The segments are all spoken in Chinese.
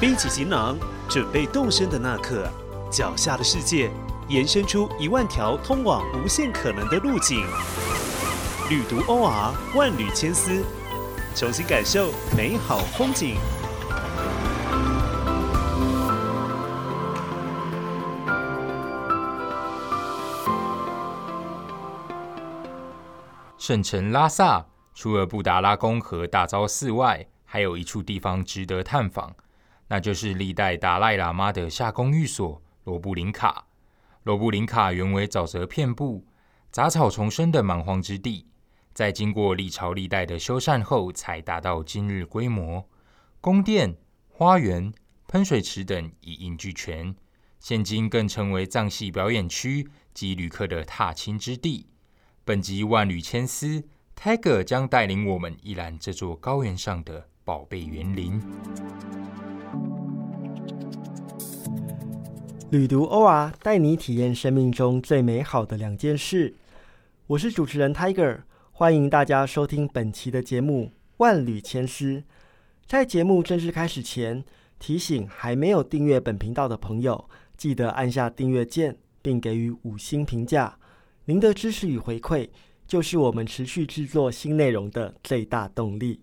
背起行囊，准备动身的那刻，脚下的世界延伸出一万条通往无限可能的路径。旅途 OR 万缕千丝，重新感受美好风景。圣城拉萨除了布达拉宫和大昭寺外，还有一处地方值得探访，那就是历代达赖喇嘛的下宫寓所——罗布林卡。罗布林卡原为沼泽遍布、杂草丛生的蛮荒之地，在经过历朝历代的修缮后，才达到今日规模。宫殿、花园、喷水池等一应俱全，现今更成为藏戏表演区及旅客的踏青之地。本集万缕千丝，Tiger 将带领我们一览这座高原上的宝贝园林。旅读 OR 带你体验生命中最美好的两件事。我是主持人 Tiger，欢迎大家收听本期的节目《万缕千丝》。在节目正式开始前，提醒还没有订阅本频道的朋友，记得按下订阅键，并给予五星评价。您的支持与回馈，就是我们持续制作新内容的最大动力。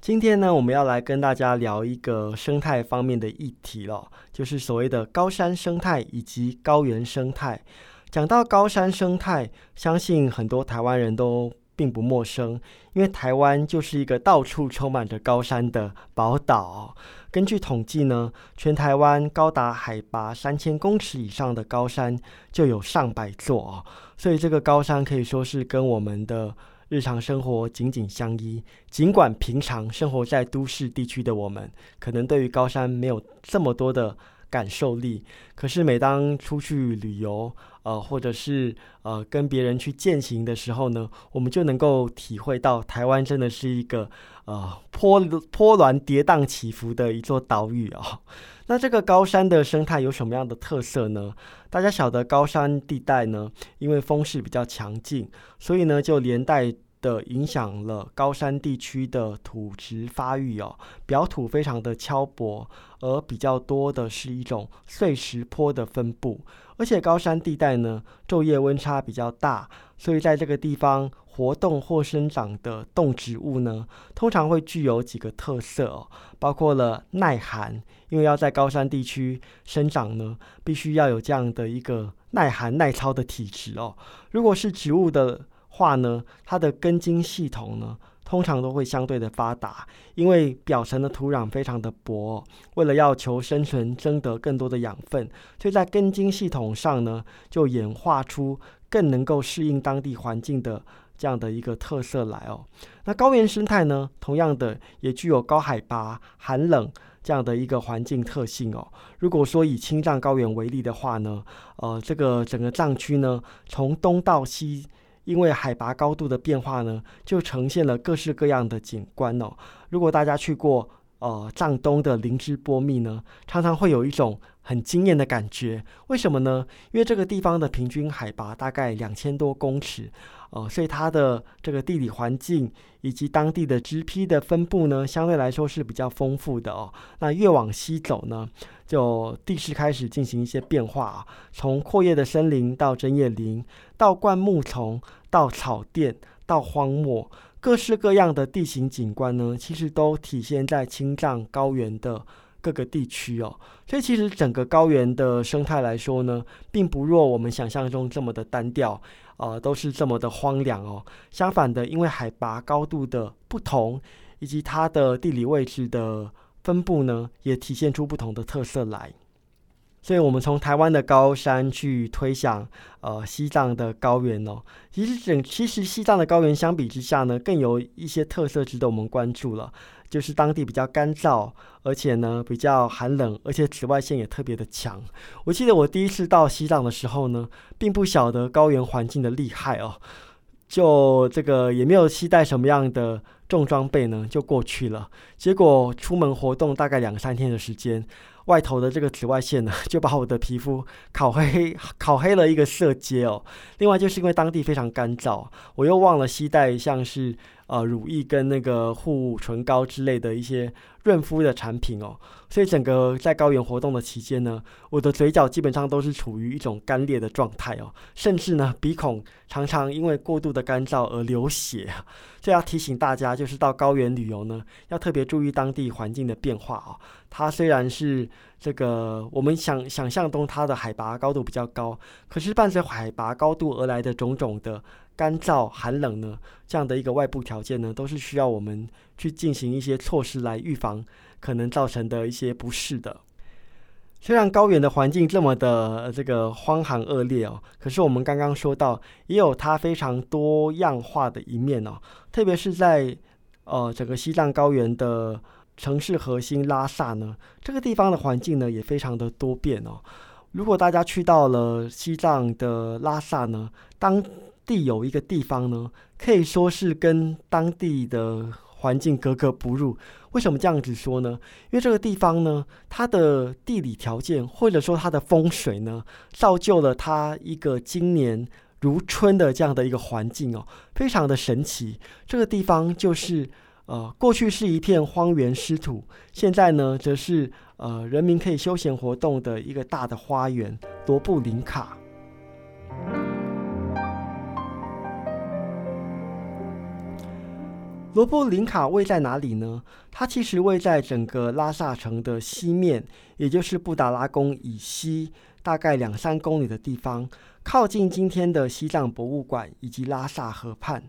今天呢，我们要来跟大家聊一个生态方面的议题了，就是所谓的高山生态以及高原生态。讲到高山生态，相信很多台湾人都并不陌生，因为台湾就是一个到处充满着高山的宝岛。根据统计呢，全台湾高达海拔三千公尺以上的高山就有上百座，所以这个高山可以说是跟我们的日常生活紧紧相依。尽管平常生活在都市地区的我们，可能对于高山没有这么多的感受力，可是每当出去旅游，呃，或者是呃跟别人去践行的时候呢，我们就能够体会到台湾真的是一个。呃，波波澜跌宕起伏的一座岛屿啊。那这个高山的生态有什么样的特色呢？大家晓得高山地带呢，因为风势比较强劲，所以呢就连带的影响了高山地区的土质发育哦。表土非常的敲薄，而比较多的是一种碎石坡的分布。而且高山地带呢，昼夜温差比较大，所以在这个地方。活动或生长的动植物呢，通常会具有几个特色哦，包括了耐寒，因为要在高山地区生长呢，必须要有这样的一个耐寒耐操的体质哦。如果是植物的话呢，它的根茎系统呢，通常都会相对的发达，因为表层的土壤非常的薄，为了要求生存，争得更多的养分，所以在根茎系统上呢，就演化出更能够适应当地环境的。这样的一个特色来哦，那高原生态呢，同样的也具有高海拔、寒冷这样的一个环境特性哦。如果说以青藏高原为例的话呢，呃，这个整个藏区呢，从东到西，因为海拔高度的变化呢，就呈现了各式各样的景观哦。如果大家去过呃藏东的林芝波密呢，常常会有一种很惊艳的感觉。为什么呢？因为这个地方的平均海拔大概两千多公尺。哦，所以它的这个地理环境以及当地的植批的分布呢，相对来说是比较丰富的哦。那越往西走呢，就地势开始进行一些变化啊，从阔叶的森林到针叶林，到灌木丛，到草甸，到荒漠，各式各样的地形景观呢，其实都体现在青藏高原的各个地区哦。所以其实整个高原的生态来说呢，并不若我们想象中这么的单调。呃，都是这么的荒凉哦。相反的，因为海拔高度的不同，以及它的地理位置的分布呢，也体现出不同的特色来。所以，我们从台湾的高山去推想，呃，西藏的高原哦，其实整其实西藏的高原相比之下呢，更有一些特色值得我们关注了。就是当地比较干燥，而且呢比较寒冷，而且紫外线也特别的强。我记得我第一次到西藏的时候呢，并不晓得高原环境的厉害哦，就这个也没有期待什么样的重装备呢，就过去了。结果出门活动大概两三天的时间，外头的这个紫外线呢，就把我的皮肤烤黑，烤黑了一个色阶哦。另外就是因为当地非常干燥，我又忘了携带像是。呃乳液跟那个护唇膏之类的一些润肤的产品哦。所以整个在高原活动的期间呢，我的嘴角基本上都是处于一种干裂的状态哦，甚至呢鼻孔常常因为过度的干燥而流血。所以要提醒大家，就是到高原旅游呢，要特别注意当地环境的变化哦。它虽然是这个我们想想象中它的海拔高度比较高，可是伴随海拔高度而来的种种的干燥、寒冷呢，这样的一个外部条件呢，都是需要我们去进行一些措施来预防。可能造成的一些不适的。虽然高原的环境这么的这个荒寒恶劣哦，可是我们刚刚说到，也有它非常多样化的一面哦。特别是在呃整个西藏高原的城市核心拉萨呢，这个地方的环境呢也非常的多变哦。如果大家去到了西藏的拉萨呢，当地有一个地方呢，可以说是跟当地的环境格格不入。为什么这样子说呢？因为这个地方呢，它的地理条件或者说它的风水呢，造就了它一个今年如春的这样的一个环境哦，非常的神奇。这个地方就是呃，过去是一片荒原湿土，现在呢，则是呃人民可以休闲活动的一个大的花园——罗布林卡。罗布林卡位在哪里呢？它其实位在整个拉萨城的西面，也就是布达拉宫以西大概两三公里的地方，靠近今天的西藏博物馆以及拉萨河畔。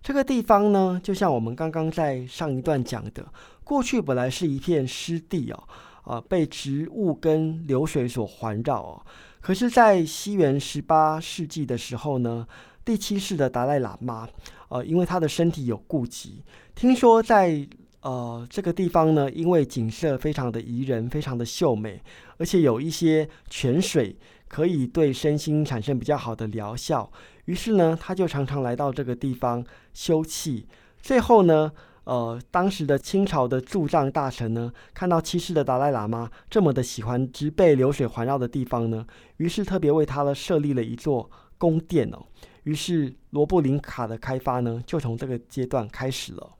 这个地方呢，就像我们刚刚在上一段讲的，过去本来是一片湿地哦，啊，被植物跟流水所环绕哦。可是，在西元十八世纪的时候呢，第七世的达赖喇嘛。呃，因为他的身体有顾及，听说在呃这个地方呢，因为景色非常的宜人，非常的秀美，而且有一些泉水可以对身心产生比较好的疗效，于是呢，他就常常来到这个地方休憩。最后呢，呃，当时的清朝的驻藏大臣呢，看到七世的达赖喇嘛这么的喜欢植被流水环绕的地方呢，于是特别为他呢设立了一座宫殿哦。于是罗布林卡的开发呢，就从这个阶段开始了。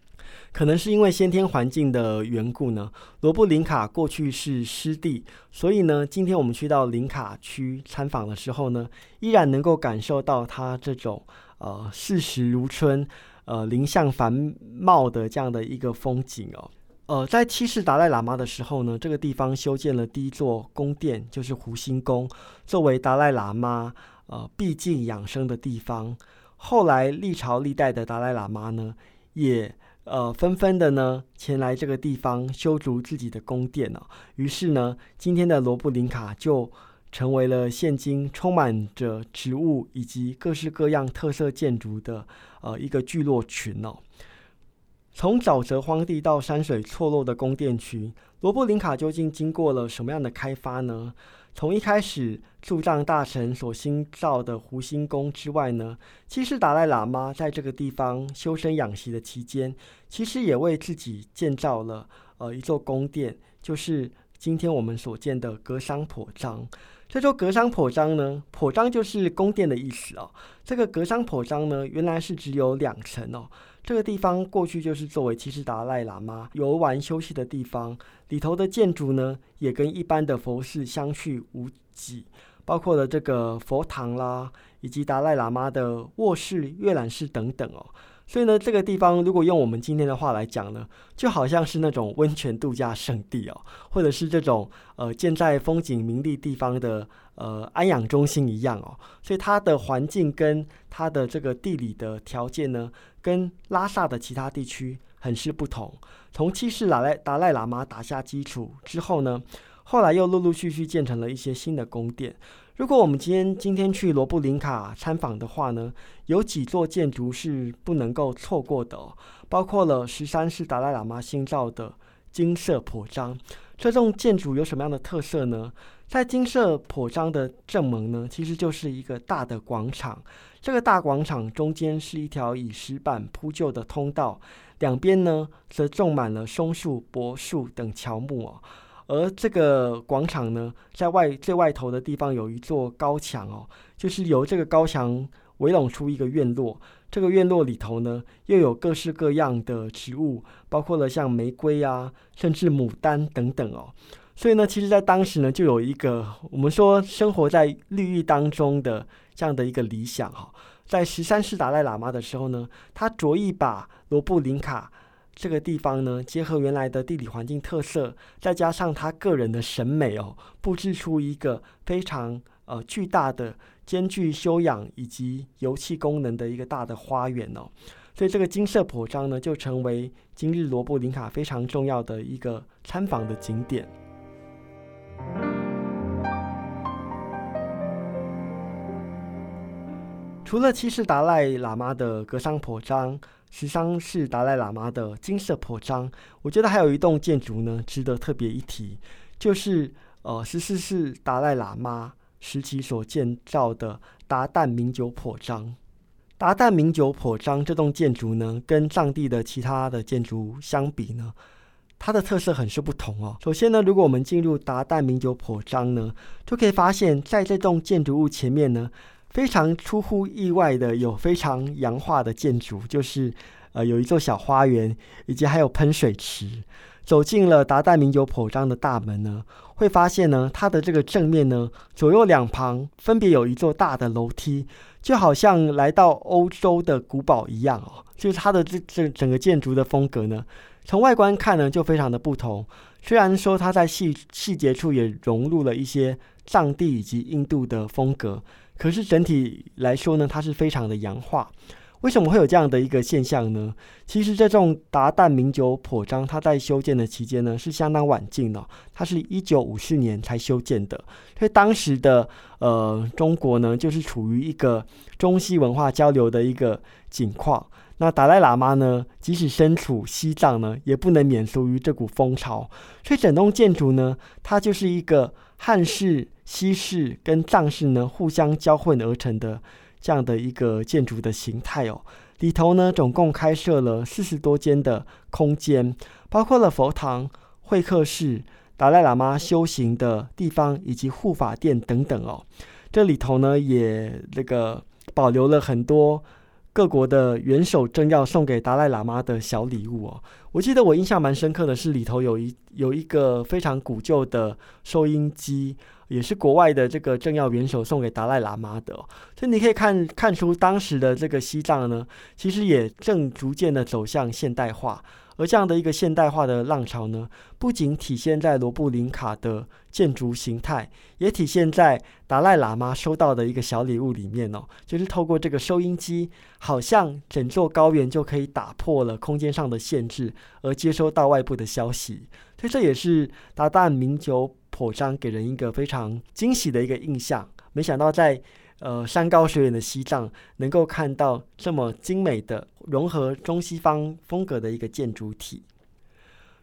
可能是因为先天环境的缘故呢，罗布林卡过去是湿地，所以呢，今天我们去到林卡区参访的时候呢，依然能够感受到它这种呃四时如春、呃林相繁茂的这样的一个风景哦。呃，在七世达赖喇嘛的时候呢，这个地方修建了第一座宫殿，就是湖心宫，作为达赖喇嘛。呃，毕竟养生的地方。后来历朝历代的达赖喇嘛呢，也呃纷纷的呢前来这个地方修筑自己的宫殿哦。于是呢，今天的罗布林卡就成为了现今充满着植物以及各式各样特色建筑的呃一个聚落群哦。从沼泽荒地到山水错落的宫殿群，罗布林卡究竟经过了什么样的开发呢？从一开始驻藏大臣所新造的湖心宫之外呢，七世达赖喇嘛在这个地方修身养息的期间，其实也为自己建造了呃一座宫殿，就是今天我们所见的格桑普章。这座格桑普章呢，普章就是宫殿的意思哦。这个格桑普章呢，原来是只有两层哦。这个地方过去就是作为七世达赖喇嘛游玩休息的地方，里头的建筑呢，也跟一般的佛寺相去无几，包括了这个佛堂啦，以及达赖喇嘛的卧室、阅览室等等哦。所以呢，这个地方如果用我们今天的话来讲呢，就好像是那种温泉度假胜地哦，或者是这种呃建在风景名利地方的呃安养中心一样哦。所以它的环境跟它的这个地理的条件呢，跟拉萨的其他地区很是不同。从七世达赖达赖喇嘛打下基础之后呢，后来又陆陆续续建成了一些新的宫殿。如果我们今天今天去罗布林卡参访的话呢，有几座建筑是不能够错过的，包括了十三世达赖喇嘛新造的金色普章。这栋建筑有什么样的特色呢？在金色普章的正门呢，其实就是一个大的广场。这个大广场中间是一条以石板铺就的通道，两边呢则种满了松树、柏树等乔木哦。而这个广场呢，在外最外头的地方有一座高墙哦，就是由这个高墙围拢出一个院落。这个院落里头呢，又有各式各样的植物，包括了像玫瑰啊，甚至牡丹等等哦。所以呢，其实，在当时呢，就有一个我们说生活在绿意当中的这样的一个理想哈。在十三世达赖喇嘛的时候呢，他着意把罗布林卡这个地方呢，结合原来的地理环境特色，再加上他个人的审美哦，布置出一个非常呃巨大的、兼具修养以及油气功能的一个大的花园哦。所以这个金色坡章呢，就成为今日罗布林卡非常重要的一个参访的景点。除了七世达赖喇嘛的格桑坡章，十三世达赖喇嘛的金色坡章，我觉得还有一栋建筑呢，值得特别一提，就是呃十四世达赖喇嘛时期所建造的达旦名酒坡章。达旦名酒坡章这栋建筑呢，跟藏地的其他的建筑相比呢，它的特色很是不同哦。首先呢，如果我们进入达旦名酒坡章呢，就可以发现，在这栋建筑物前面呢。非常出乎意外的，有非常洋化的建筑，就是呃有一座小花园，以及还有喷水池。走进了达旦名酒普章的大门呢，会发现呢，它的这个正面呢，左右两旁分别有一座大的楼梯，就好像来到欧洲的古堡一样哦。就是它的这这整个建筑的风格呢，从外观看呢，就非常的不同。虽然说它在细细节处也融入了一些藏地以及印度的风格。可是整体来说呢，它是非常的洋化。为什么会有这样的一个现象呢？其实这种达旦名酒破章，它在修建的期间呢是相当晚近的，它是一九五四年才修建的。所以当时的呃中国呢，就是处于一个中西文化交流的一个景况。那达赖喇嘛呢，即使身处西藏呢，也不能免俗于这股风潮。所以整栋建筑呢，它就是一个汉式。西式跟藏式呢互相交混而成的这样的一个建筑的形态哦，里头呢总共开设了四十多间的空间，包括了佛堂、会客室、达赖喇嘛修行的地方以及护法殿等等哦。这里头呢也那个保留了很多各国的元首政要送给达赖喇嘛的小礼物哦。我记得我印象蛮深刻的是里头有一有一个非常古旧的收音机。也是国外的这个政要元首送给达赖喇嘛的，所以你可以看看出当时的这个西藏呢，其实也正逐渐的走向现代化。而这样的一个现代化的浪潮呢，不仅体现在罗布林卡的建筑形态，也体现在达赖喇嘛收到的一个小礼物里面哦，就是透过这个收音机，好像整座高原就可以打破了空间上的限制，而接收到外部的消息。所以这也是达旦名酒。破章给人一个非常惊喜的一个印象。没想到在呃山高水远的西藏，能够看到这么精美的融合中西方风格的一个建筑体。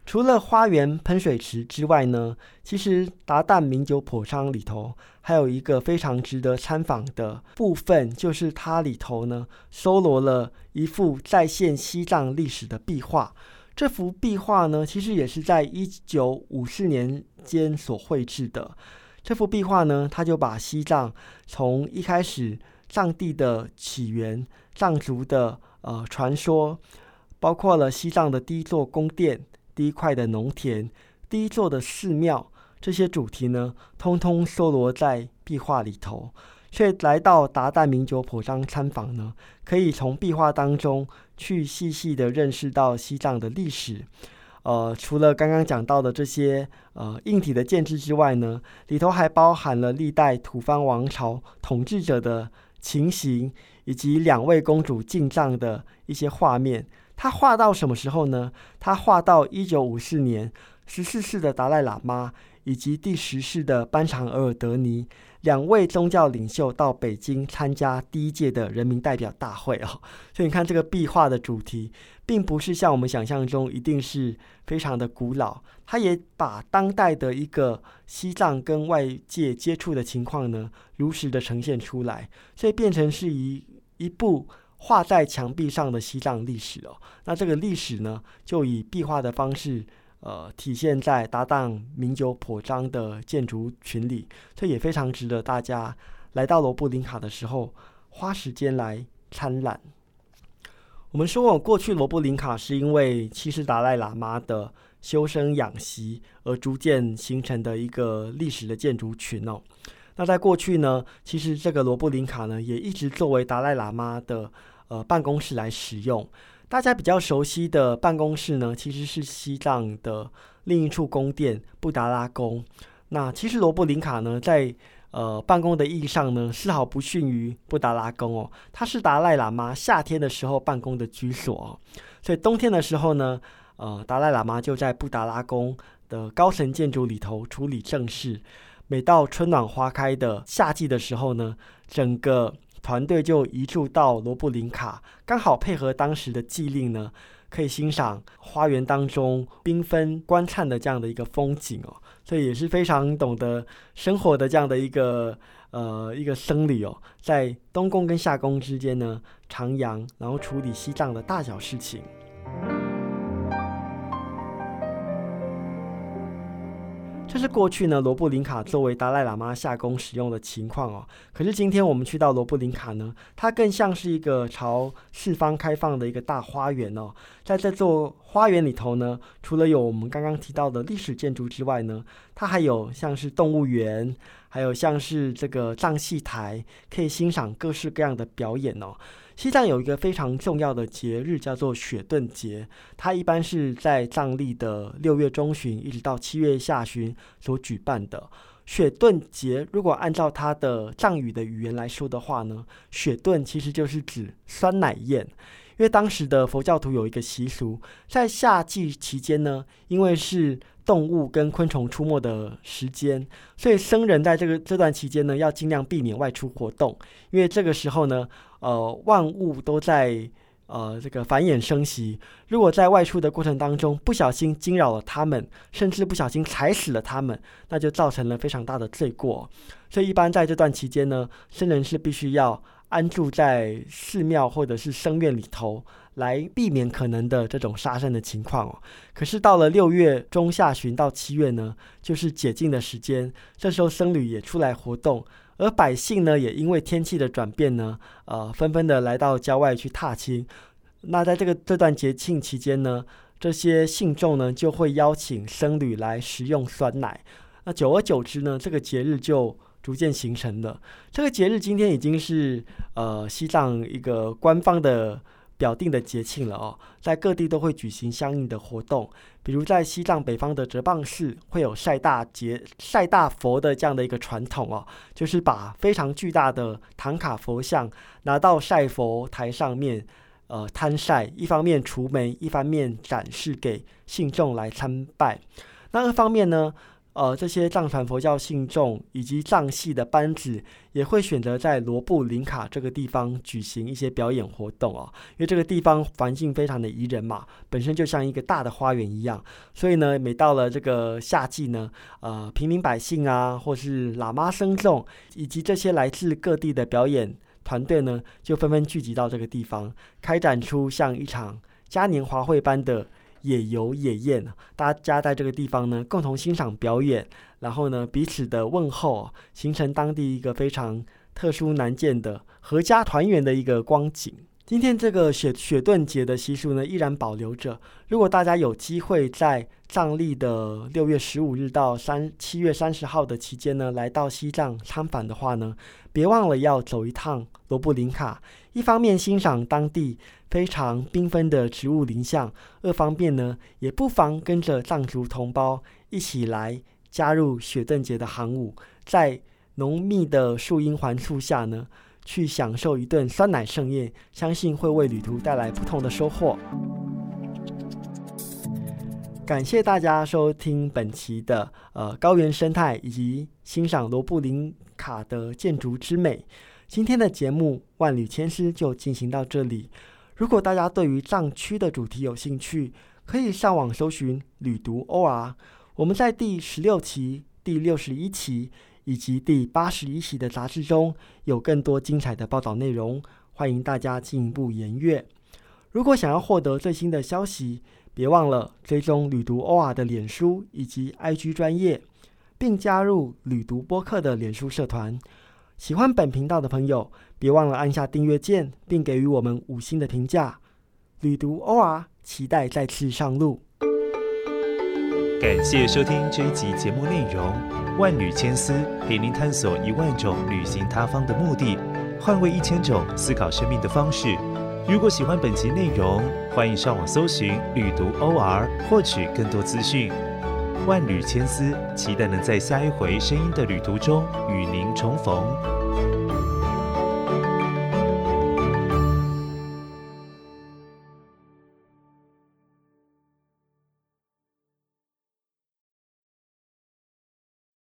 除了花园喷水池之外呢，其实达旦名酒破章里头还有一个非常值得参访的部分，就是它里头呢收罗了一幅再现西藏历史的壁画。这幅壁画呢，其实也是在一九五四年间所绘制的。这幅壁画呢，它就把西藏从一开始藏地的起源、藏族的呃传说，包括了西藏的第一座宫殿、第一块的农田、第一座的寺庙这些主题呢，通通收罗在壁画里头。却来到达旦名酒普章参访呢，可以从壁画当中去细细的认识到西藏的历史。呃，除了刚刚讲到的这些呃硬体的建制之外呢，里头还包含了历代吐蕃王朝统治者的情形，以及两位公主进藏的一些画面。他画到什么时候呢？他画到一九五四年，十四世的达赖喇嘛以及第十世的班长额尔德尼。两位宗教领袖到北京参加第一届的人民代表大会哦，所以你看这个壁画的主题，并不是像我们想象中一定是非常的古老，它也把当代的一个西藏跟外界接触的情况呢，如实的呈现出来，所以变成是一一部画在墙壁上的西藏历史哦。那这个历史呢，就以壁画的方式。呃，体现在搭档名酒颇章的建筑群里，这也非常值得大家来到罗布林卡的时候花时间来参览。我们说过，过去罗布林卡是因为七世达赖喇嘛的修身养习而逐渐形成的一个历史的建筑群哦。那在过去呢，其实这个罗布林卡呢也一直作为达赖喇嘛的呃办公室来使用。大家比较熟悉的办公室呢，其实是西藏的另一处宫殿布达拉宫。那其实罗布林卡呢，在呃，办公的意义上呢，丝毫不逊于布达拉宫哦。它是达赖喇嘛夏天的时候办公的居所，所以冬天的时候呢，呃，达赖喇嘛就在布达拉宫的高层建筑里头处理正事。每到春暖花开的夏季的时候呢，整个团队就移驻到罗布林卡，刚好配合当时的季令呢，可以欣赏花园当中缤纷观灿的这样的一个风景哦。所以也是非常懂得生活的这样的一个呃一个僧侣哦，在东宫跟夏宫之间呢徜徉，然后处理西藏的大小事情。这是过去呢罗布林卡作为达赖喇嘛下宫使用的情况哦。可是今天我们去到罗布林卡呢，它更像是一个朝四方开放的一个大花园哦。在这座花园里头呢，除了有我们刚刚提到的历史建筑之外呢，它还有像是动物园，还有像是这个藏戏台，可以欣赏各式各样的表演哦。西藏有一个非常重要的节日，叫做雪顿节。它一般是在藏历的六月中旬一直到七月下旬所举办的。雪顿节，如果按照它的藏语的语言来说的话呢，雪顿其实就是指酸奶宴。因为当时的佛教徒有一个习俗，在夏季期间呢，因为是动物跟昆虫出没的时间，所以僧人在这个这段期间呢，要尽量避免外出活动，因为这个时候呢。呃，万物都在呃这个繁衍生息。如果在外出的过程当中不小心惊扰了它们，甚至不小心踩死了它们，那就造成了非常大的罪过。所以一般在这段期间呢，僧人是必须要安住在寺庙或者是僧院里头，来避免可能的这种杀生的情况哦。可是到了六月中下旬到七月呢，就是解禁的时间，这时候僧侣也出来活动。而百姓呢，也因为天气的转变呢，呃，纷纷的来到郊外去踏青。那在这个这段节庆期间呢，这些信众呢就会邀请僧侣来食用酸奶。那久而久之呢，这个节日就逐渐形成了。这个节日今天已经是呃西藏一个官方的。表定的节庆了哦，在各地都会举行相应的活动，比如在西藏北方的哲蚌寺会有晒大节、晒大佛的这样的一个传统哦，就是把非常巨大的唐卡佛像拿到晒佛台上面，呃，摊晒，一方面除霉，一方面展示给信众来参拜。那二方面呢？呃，这些藏传佛教信众以及藏系的班子也会选择在罗布林卡这个地方举行一些表演活动哦，因为这个地方环境非常的宜人嘛，本身就像一个大的花园一样，所以呢，每到了这个夏季呢，呃，平民百姓啊，或是喇嘛僧众以及这些来自各地的表演团队呢，就纷纷聚集到这个地方，开展出像一场嘉年华会般的。野游野宴，大家在这个地方呢，共同欣赏表演，然后呢，彼此的问候，形成当地一个非常特殊难见的合家团圆的一个光景。今天这个雪雪顿节的习俗呢，依然保留着。如果大家有机会在藏历的六月十五日到三七月三十号的期间呢，来到西藏参访的话呢，别忘了要走一趟罗布林卡，一方面欣赏当地。非常缤纷的植物林相，二方面呢，也不妨跟着藏族同胞一起来加入雪顿节的行伍，在浓密的树荫环簇下呢，去享受一顿酸奶盛宴，相信会为旅途带来不同的收获。感谢大家收听本期的呃高原生态以及欣赏罗布林卡的建筑之美。今天的节目万里千丝就进行到这里。如果大家对于藏区的主题有兴趣，可以上网搜寻“旅读 OR”。我们在第十六期、第六十一期以及第八十一期的杂志中有更多精彩的报道内容，欢迎大家进一步研阅。如果想要获得最新的消息，别忘了追踪“旅读 OR” 的脸书以及 IG 专业，并加入“旅读播客”的脸书社团。喜欢本频道的朋友，别忘了按下订阅键，并给予我们五星的评价。旅读 OR，期待再次上路。感谢收听这一集节目内容，万缕千丝陪您探索一万种旅行他方的目的，换位一千种思考生命的方式。如果喜欢本集内容，欢迎上网搜寻“旅读 OR” 获取更多资讯。万缕千丝，期待能在下一回声音的旅途中与您重逢。